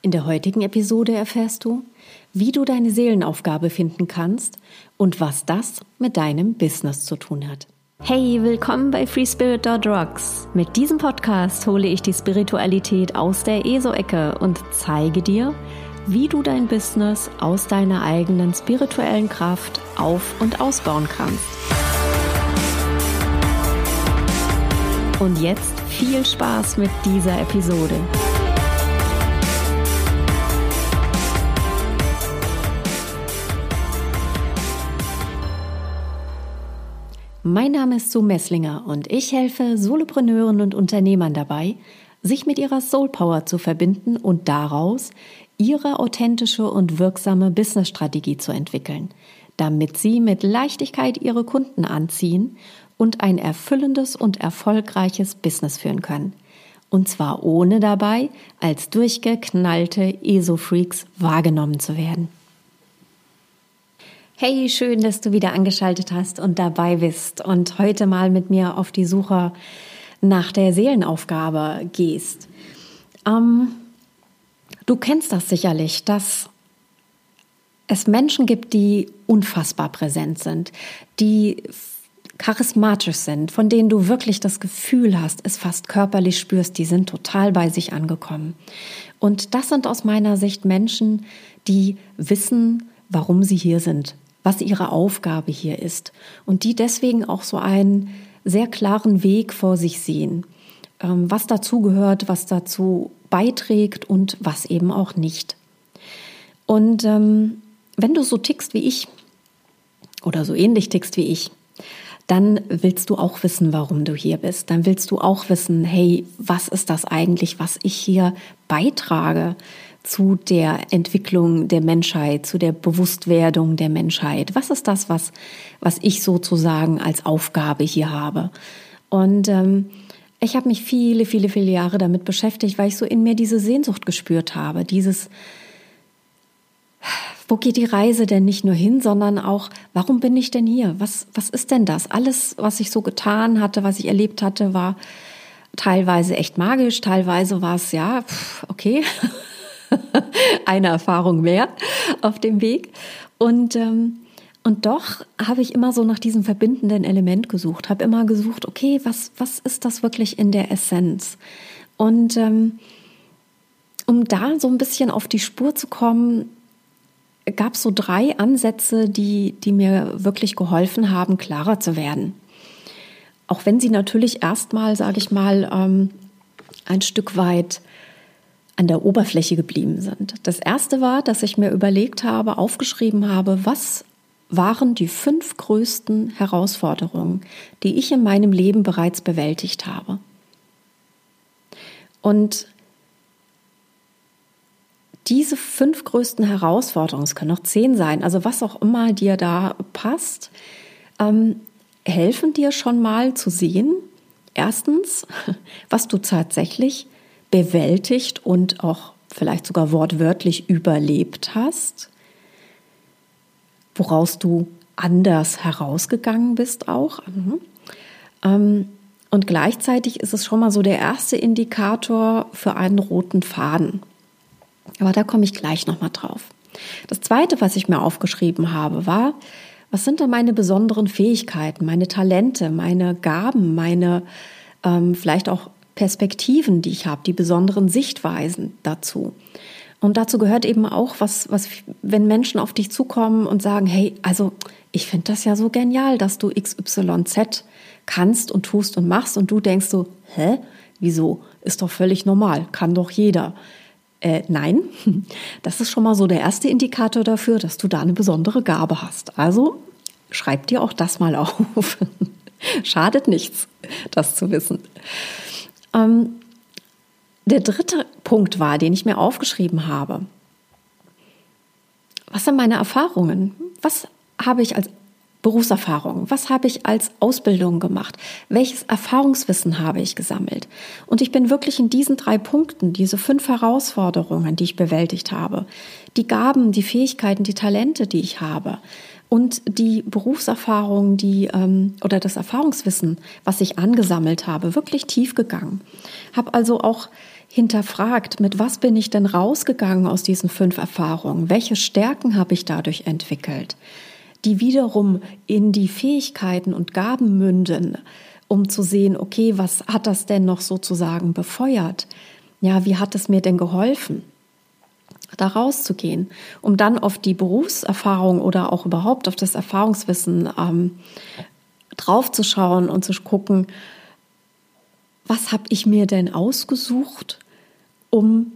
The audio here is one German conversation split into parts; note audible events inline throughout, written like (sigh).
In der heutigen Episode erfährst du, wie du deine Seelenaufgabe finden kannst und was das mit deinem Business zu tun hat. Hey, willkommen bei FreeSpirit.rocks. Mit diesem Podcast hole ich die Spiritualität aus der ESO-Ecke und zeige dir, wie du dein Business aus deiner eigenen spirituellen Kraft auf- und ausbauen kannst. Und jetzt viel Spaß mit dieser Episode. Mein Name ist Sue Messlinger und ich helfe Solopreneuren und Unternehmern dabei, sich mit ihrer Soul Power zu verbinden und daraus ihre authentische und wirksame Businessstrategie zu entwickeln, damit sie mit Leichtigkeit ihre Kunden anziehen und ein erfüllendes und erfolgreiches Business führen können. Und zwar ohne dabei als durchgeknallte ESO-Freaks wahrgenommen zu werden. Hey, schön, dass du wieder angeschaltet hast und dabei bist und heute mal mit mir auf die Suche nach der Seelenaufgabe gehst. Ähm, du kennst das sicherlich, dass es Menschen gibt, die unfassbar präsent sind, die charismatisch sind, von denen du wirklich das Gefühl hast, es fast körperlich spürst, die sind total bei sich angekommen. Und das sind aus meiner Sicht Menschen, die wissen, warum sie hier sind, was ihre Aufgabe hier ist und die deswegen auch so einen sehr klaren Weg vor sich sehen, ähm, was dazu gehört, was dazu beiträgt und was eben auch nicht. Und ähm, wenn du so tickst wie ich oder so ähnlich tickst wie ich, dann willst du auch wissen, warum du hier bist. Dann willst du auch wissen, hey, was ist das eigentlich, was ich hier beitrage? Zu der Entwicklung der Menschheit, zu der Bewusstwerdung der Menschheit? Was ist das, was, was ich sozusagen als Aufgabe hier habe? Und ähm, ich habe mich viele, viele, viele Jahre damit beschäftigt, weil ich so in mir diese Sehnsucht gespürt habe, dieses, wo geht die Reise denn nicht nur hin, sondern auch, warum bin ich denn hier? Was, was ist denn das? Alles, was ich so getan hatte, was ich erlebt hatte, war teilweise echt magisch, teilweise war es ja, okay, (laughs) (laughs) eine Erfahrung mehr auf dem Weg. Und, ähm, und doch habe ich immer so nach diesem verbindenden Element gesucht, habe immer gesucht, okay, was, was ist das wirklich in der Essenz? Und ähm, um da so ein bisschen auf die Spur zu kommen, gab es so drei Ansätze, die, die mir wirklich geholfen haben, klarer zu werden. Auch wenn sie natürlich erstmal, sage ich mal, ähm, ein Stück weit an der Oberfläche geblieben sind. Das erste war, dass ich mir überlegt habe, aufgeschrieben habe, was waren die fünf größten Herausforderungen, die ich in meinem Leben bereits bewältigt habe. Und diese fünf größten Herausforderungen, es können auch zehn sein, also was auch immer dir da passt, ähm, helfen dir schon mal zu sehen, erstens, (laughs) was du tatsächlich bewältigt und auch vielleicht sogar wortwörtlich überlebt hast, woraus du anders herausgegangen bist auch. Mhm. Ähm, und gleichzeitig ist es schon mal so der erste Indikator für einen roten Faden. Aber da komme ich gleich nochmal drauf. Das zweite, was ich mir aufgeschrieben habe, war, was sind denn meine besonderen Fähigkeiten, meine Talente, meine Gaben, meine ähm, vielleicht auch Perspektiven, die ich habe, die besonderen Sichtweisen dazu. Und dazu gehört eben auch, was, was, wenn Menschen auf dich zukommen und sagen, hey, also ich finde das ja so genial, dass du XYZ kannst und tust und machst und du denkst so, hä, wieso? Ist doch völlig normal, kann doch jeder. Äh, nein, (laughs) das ist schon mal so der erste Indikator dafür, dass du da eine besondere Gabe hast. Also schreib dir auch das mal (laughs) auf. Schadet nichts, das zu wissen. Ähm, der dritte Punkt war, den ich mir aufgeschrieben habe. Was sind meine Erfahrungen? Was habe ich als Berufserfahrung? Was habe ich als Ausbildung gemacht? Welches Erfahrungswissen habe ich gesammelt? Und ich bin wirklich in diesen drei Punkten, diese fünf Herausforderungen, die ich bewältigt habe, die Gaben, die Fähigkeiten, die Talente, die ich habe, und die Berufserfahrung, die ähm, oder das Erfahrungswissen, was ich angesammelt habe, wirklich tief gegangen. Habe also auch hinterfragt, mit was bin ich denn rausgegangen aus diesen fünf Erfahrungen? Welche Stärken habe ich dadurch entwickelt? Die wiederum in die Fähigkeiten und Gaben münden, um zu sehen, okay, was hat das denn noch sozusagen befeuert? Ja, wie hat es mir denn geholfen? Da rauszugehen, um dann auf die Berufserfahrung oder auch überhaupt auf das Erfahrungswissen ähm, draufzuschauen und zu gucken, was habe ich mir denn ausgesucht, um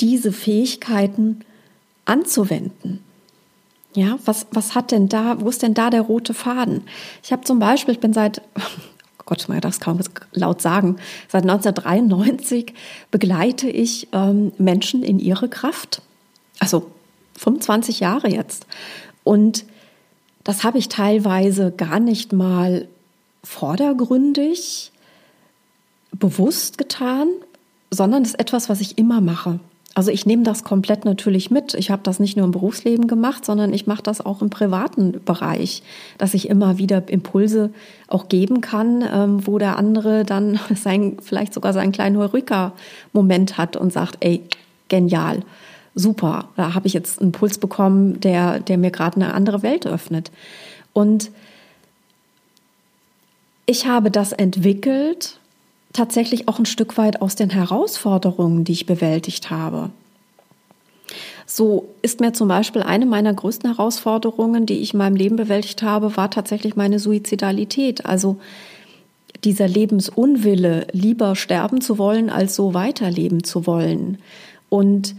diese Fähigkeiten anzuwenden? Ja, was, was hat denn da, wo ist denn da der rote Faden? Ich habe zum Beispiel, ich bin seit, oh Gott, man darf es kaum laut sagen, seit 1993 begleite ich ähm, Menschen in ihre Kraft. Also 25 Jahre jetzt. Und das habe ich teilweise gar nicht mal vordergründig bewusst getan, sondern es ist etwas, was ich immer mache. Also ich nehme das komplett natürlich mit. Ich habe das nicht nur im Berufsleben gemacht, sondern ich mache das auch im privaten Bereich, dass ich immer wieder Impulse auch geben kann, ähm, wo der andere dann (laughs) sein, vielleicht sogar seinen kleinen Heureka-Moment hat und sagt, ey, genial, super, da habe ich jetzt einen Puls bekommen, der, der mir gerade eine andere Welt öffnet. Und ich habe das entwickelt, tatsächlich auch ein Stück weit aus den Herausforderungen, die ich bewältigt habe. So ist mir zum Beispiel eine meiner größten Herausforderungen, die ich in meinem Leben bewältigt habe, war tatsächlich meine Suizidalität. Also dieser Lebensunwille, lieber sterben zu wollen, als so weiterleben zu wollen. Und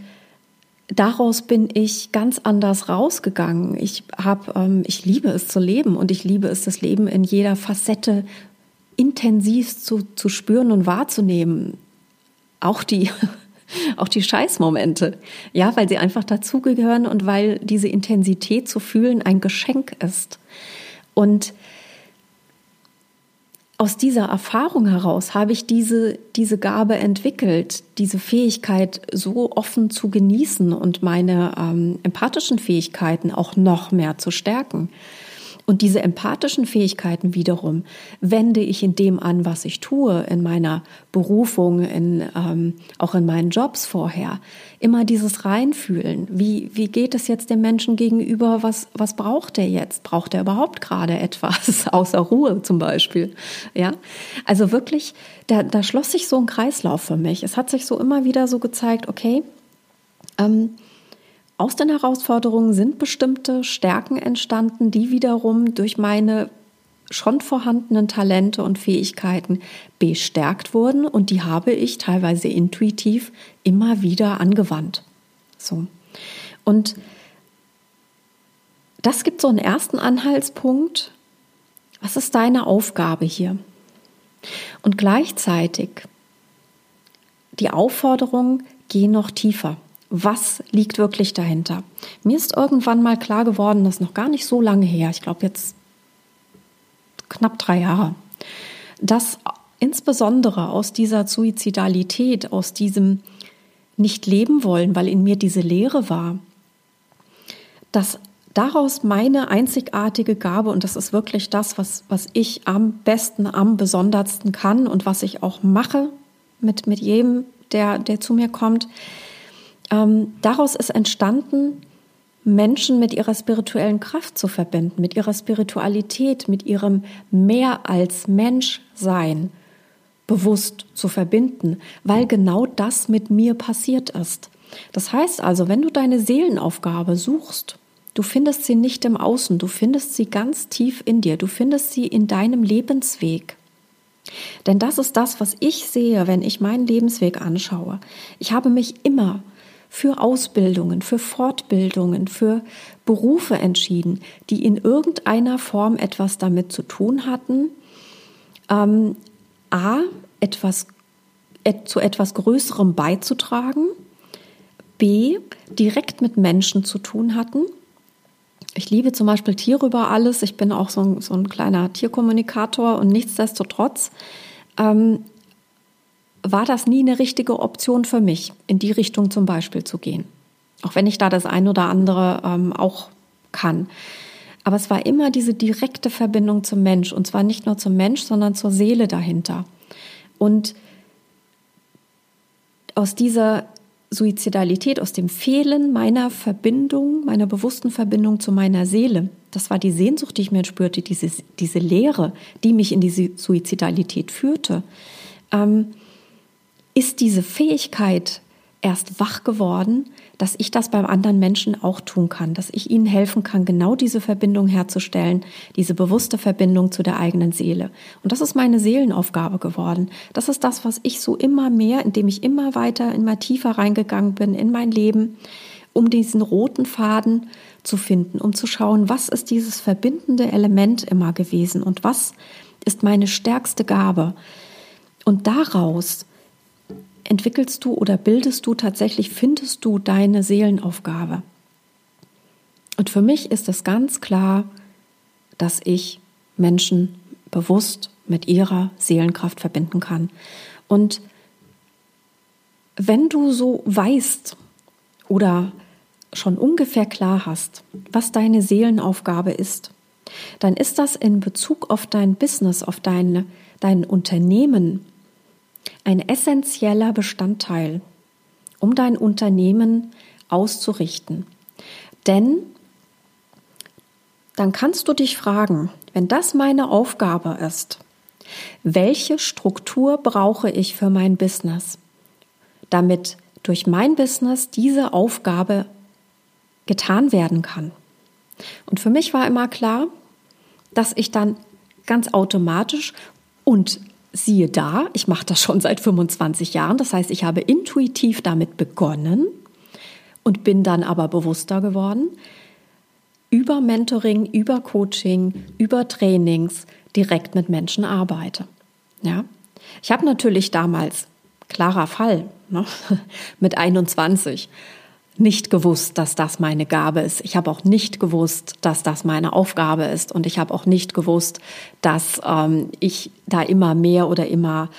daraus bin ich ganz anders rausgegangen. Ich habe, ähm, ich liebe es zu leben und ich liebe es, das Leben in jeder Facette intensiv zu, zu spüren und wahrzunehmen. Auch die, (laughs) auch die Scheißmomente. Ja, weil sie einfach dazugehören und weil diese Intensität zu fühlen ein Geschenk ist. Und aus dieser Erfahrung heraus habe ich diese, diese Gabe entwickelt, diese Fähigkeit so offen zu genießen und meine ähm, empathischen Fähigkeiten auch noch mehr zu stärken. Und diese empathischen Fähigkeiten wiederum wende ich in dem an, was ich tue, in meiner Berufung, in, ähm, auch in meinen Jobs vorher. Immer dieses Reinfühlen. Wie, wie geht es jetzt dem Menschen gegenüber? Was, was braucht er jetzt? Braucht er überhaupt gerade etwas? (laughs) Außer Ruhe zum Beispiel. Ja. Also wirklich, da, da schloss sich so ein Kreislauf für mich. Es hat sich so immer wieder so gezeigt, okay, ähm, aus den Herausforderungen sind bestimmte Stärken entstanden, die wiederum durch meine schon vorhandenen Talente und Fähigkeiten bestärkt wurden und die habe ich teilweise intuitiv immer wieder angewandt. So. Und das gibt so einen ersten Anhaltspunkt. Was ist deine Aufgabe hier? Und gleichzeitig die Aufforderung, geh noch tiefer was liegt wirklich dahinter. Mir ist irgendwann mal klar geworden, das ist noch gar nicht so lange her, ich glaube jetzt knapp drei Jahre, dass insbesondere aus dieser Suizidalität, aus diesem nicht leben wollen, weil in mir diese Leere war, dass daraus meine einzigartige Gabe, und das ist wirklich das, was, was ich am besten, am besondersten kann und was ich auch mache mit, mit jedem, der, der zu mir kommt, ähm, daraus ist entstanden, Menschen mit ihrer spirituellen Kraft zu verbinden, mit ihrer Spiritualität, mit ihrem mehr als Menschsein bewusst zu verbinden, weil genau das mit mir passiert ist. Das heißt also, wenn du deine Seelenaufgabe suchst, du findest sie nicht im Außen, du findest sie ganz tief in dir, du findest sie in deinem Lebensweg. Denn das ist das, was ich sehe, wenn ich meinen Lebensweg anschaue. Ich habe mich immer für Ausbildungen, für Fortbildungen, für Berufe entschieden, die in irgendeiner Form etwas damit zu tun hatten, ähm, a, etwas, et, zu etwas Größerem beizutragen, b, direkt mit Menschen zu tun hatten. Ich liebe zum Beispiel Tiere über alles. Ich bin auch so ein, so ein kleiner Tierkommunikator und nichtsdestotrotz ähm, war das nie eine richtige Option für mich, in die Richtung zum Beispiel zu gehen. Auch wenn ich da das ein oder andere ähm, auch kann. Aber es war immer diese direkte Verbindung zum Mensch. Und zwar nicht nur zum Mensch, sondern zur Seele dahinter. Und aus dieser Suizidalität, aus dem Fehlen meiner Verbindung, meiner bewussten Verbindung zu meiner Seele. Das war die Sehnsucht, die ich mir spürte, diese, diese Leere, die mich in die Suizidalität führte. Ähm, ist diese Fähigkeit erst wach geworden, dass ich das beim anderen Menschen auch tun kann, dass ich ihnen helfen kann, genau diese Verbindung herzustellen, diese bewusste Verbindung zu der eigenen Seele. Und das ist meine Seelenaufgabe geworden. Das ist das, was ich so immer mehr, indem ich immer weiter, immer tiefer reingegangen bin in mein Leben, um diesen roten Faden zu finden, um zu schauen, was ist dieses verbindende Element immer gewesen und was ist meine stärkste Gabe. Und daraus entwickelst du oder bildest du tatsächlich, findest du deine Seelenaufgabe. Und für mich ist es ganz klar, dass ich Menschen bewusst mit ihrer Seelenkraft verbinden kann. Und wenn du so weißt oder schon ungefähr klar hast, was deine Seelenaufgabe ist, dann ist das in Bezug auf dein Business, auf dein, dein Unternehmen ein essentieller Bestandteil, um dein Unternehmen auszurichten. Denn dann kannst du dich fragen, wenn das meine Aufgabe ist, welche Struktur brauche ich für mein Business, damit durch mein Business diese Aufgabe getan werden kann. Und für mich war immer klar, dass ich dann ganz automatisch und siehe da, ich mache das schon seit 25 Jahren. Das heißt, ich habe intuitiv damit begonnen und bin dann aber bewusster geworden. Über Mentoring, über Coaching, über Trainings direkt mit Menschen arbeite. Ja, ich habe natürlich damals klarer Fall ne, (laughs) mit 21 nicht gewusst, dass das meine Gabe ist. Ich habe auch nicht gewusst, dass das meine Aufgabe ist. Und ich habe auch nicht gewusst, dass ähm, ich da immer mehr oder immer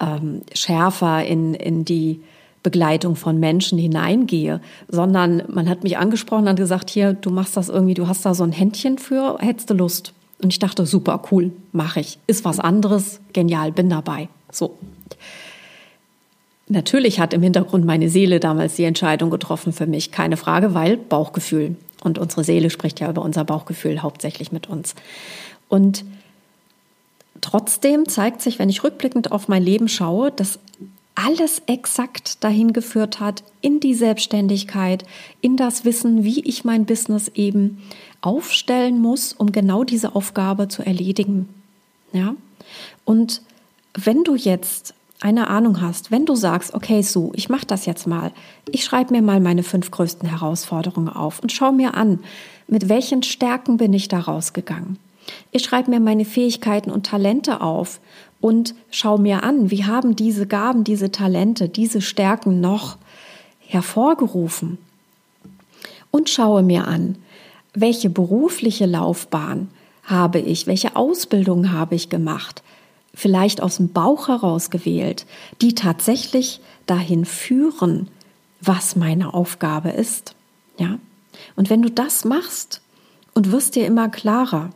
ähm, schärfer in, in die Begleitung von Menschen hineingehe, sondern man hat mich angesprochen und gesagt, hier, du machst das irgendwie, du hast da so ein Händchen für, hättest du Lust? Und ich dachte, super, cool, mache ich. Ist was anderes, genial, bin dabei. So. Natürlich hat im Hintergrund meine Seele damals die Entscheidung getroffen für mich, keine Frage, weil Bauchgefühl. Und unsere Seele spricht ja über unser Bauchgefühl hauptsächlich mit uns. Und trotzdem zeigt sich, wenn ich rückblickend auf mein Leben schaue, dass alles exakt dahin geführt hat, in die Selbstständigkeit, in das Wissen, wie ich mein Business eben aufstellen muss, um genau diese Aufgabe zu erledigen. Ja? Und wenn du jetzt eine Ahnung hast, wenn du sagst, okay, so, ich mache das jetzt mal, ich schreibe mir mal meine fünf größten Herausforderungen auf und schau mir an, mit welchen Stärken bin ich da rausgegangen. Ich schreibe mir meine Fähigkeiten und Talente auf und schau mir an, wie haben diese Gaben, diese Talente, diese Stärken noch hervorgerufen. Und schaue mir an, welche berufliche Laufbahn habe ich, welche Ausbildung habe ich gemacht, vielleicht aus dem Bauch heraus gewählt, die tatsächlich dahin führen, was meine Aufgabe ist. Ja? Und wenn du das machst und wirst dir immer klarer,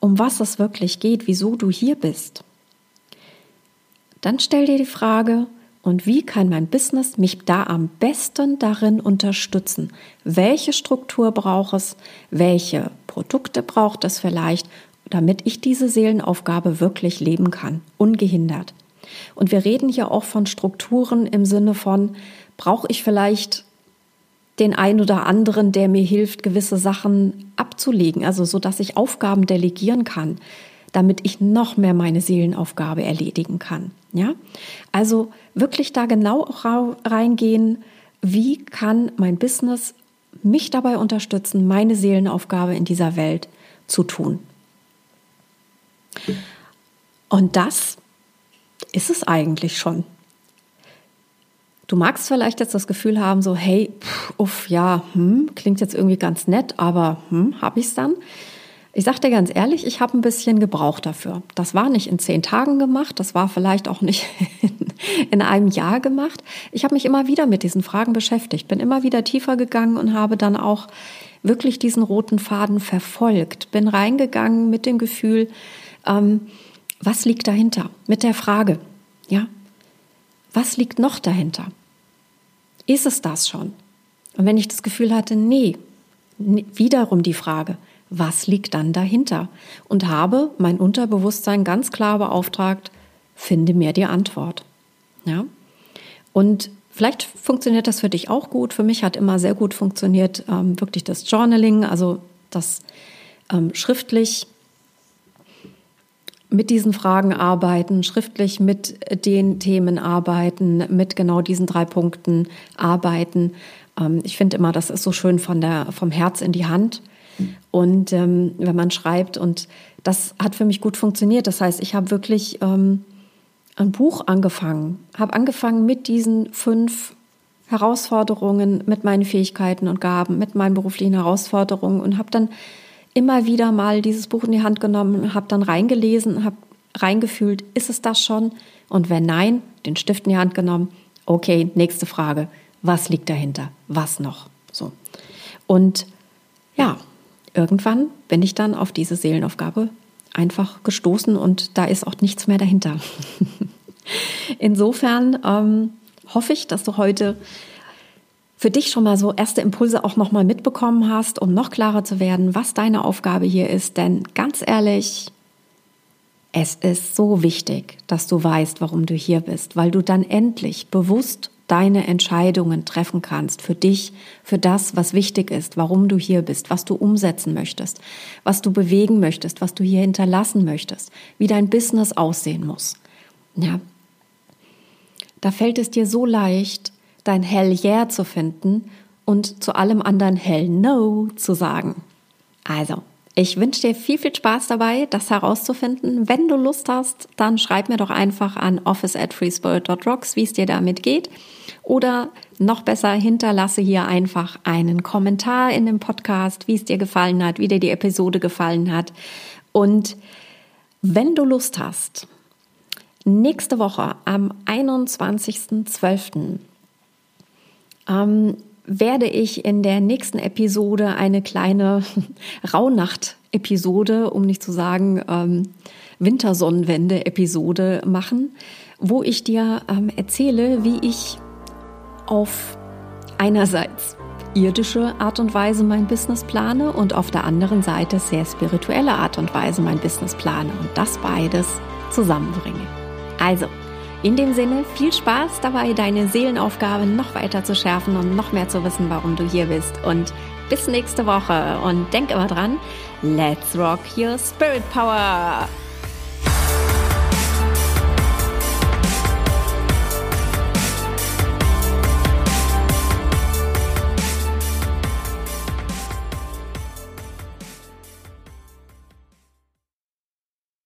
um was es wirklich geht, wieso du hier bist, dann stell dir die Frage, und wie kann mein Business mich da am besten darin unterstützen? Welche Struktur braucht es? Welche Produkte braucht es vielleicht? Damit ich diese Seelenaufgabe wirklich leben kann, ungehindert. Und wir reden hier auch von Strukturen im Sinne von, brauche ich vielleicht den einen oder anderen, der mir hilft, gewisse Sachen abzulegen, also so dass ich Aufgaben delegieren kann, damit ich noch mehr meine Seelenaufgabe erledigen kann. Ja, also wirklich da genau reingehen, wie kann mein Business mich dabei unterstützen, meine Seelenaufgabe in dieser Welt zu tun. Und das ist es eigentlich schon. Du magst vielleicht jetzt das Gefühl haben, so, hey, uff, ja, hm, klingt jetzt irgendwie ganz nett, aber hm, habe ich es dann? Ich sage dir ganz ehrlich, ich habe ein bisschen gebraucht dafür. Das war nicht in zehn Tagen gemacht, das war vielleicht auch nicht (laughs) in einem Jahr gemacht. Ich habe mich immer wieder mit diesen Fragen beschäftigt, bin immer wieder tiefer gegangen und habe dann auch wirklich diesen roten Faden verfolgt, bin reingegangen mit dem Gefühl, ähm, was liegt dahinter? Mit der Frage, ja, was liegt noch dahinter? Ist es das schon? Und wenn ich das Gefühl hatte, nee, wiederum die Frage, was liegt dann dahinter? Und habe mein Unterbewusstsein ganz klar beauftragt, finde mir die Antwort. Ja? Und vielleicht funktioniert das für dich auch gut. Für mich hat immer sehr gut funktioniert ähm, wirklich das Journaling, also das ähm, schriftlich mit diesen Fragen arbeiten, schriftlich mit den Themen arbeiten, mit genau diesen drei Punkten arbeiten. Ähm, ich finde immer, das ist so schön von der, vom Herz in die Hand. Und ähm, wenn man schreibt, und das hat für mich gut funktioniert. Das heißt, ich habe wirklich ähm, ein Buch angefangen, habe angefangen mit diesen fünf Herausforderungen, mit meinen Fähigkeiten und Gaben, mit meinen beruflichen Herausforderungen und habe dann immer wieder mal dieses Buch in die Hand genommen, habe dann reingelesen, habe reingefühlt, ist es das schon? Und wenn nein, den Stift in die Hand genommen. Okay, nächste Frage. Was liegt dahinter? Was noch? So. Und ja, irgendwann bin ich dann auf diese Seelenaufgabe einfach gestoßen und da ist auch nichts mehr dahinter. (laughs) Insofern ähm, hoffe ich, dass du heute für dich schon mal so erste Impulse auch nochmal mitbekommen hast, um noch klarer zu werden, was deine Aufgabe hier ist. Denn ganz ehrlich, es ist so wichtig, dass du weißt, warum du hier bist, weil du dann endlich bewusst deine Entscheidungen treffen kannst für dich, für das, was wichtig ist, warum du hier bist, was du umsetzen möchtest, was du bewegen möchtest, was du hier hinterlassen möchtest, wie dein Business aussehen muss. Ja. Da fällt es dir so leicht, dein Hell Yeah zu finden und zu allem anderen Hell No zu sagen. Also, ich wünsche dir viel, viel Spaß dabei, das herauszufinden. Wenn du Lust hast, dann schreib mir doch einfach an office at freespirit.rocks, wie es dir damit geht. Oder noch besser, hinterlasse hier einfach einen Kommentar in dem Podcast, wie es dir gefallen hat, wie dir die Episode gefallen hat. Und wenn du Lust hast, nächste Woche am 21.12 ähm, werde ich in der nächsten Episode eine kleine (laughs) Rauhnacht-Episode, um nicht zu sagen ähm, Wintersonnenwende-Episode machen, wo ich dir ähm, erzähle, wie ich auf einerseits irdische Art und Weise mein Business plane und auf der anderen Seite sehr spirituelle Art und Weise mein Business plane und das beides zusammenbringe. Also, in dem Sinne, viel Spaß dabei, deine Seelenaufgabe noch weiter zu schärfen und noch mehr zu wissen, warum du hier bist. Und bis nächste Woche. Und denk immer dran, let's rock your spirit power.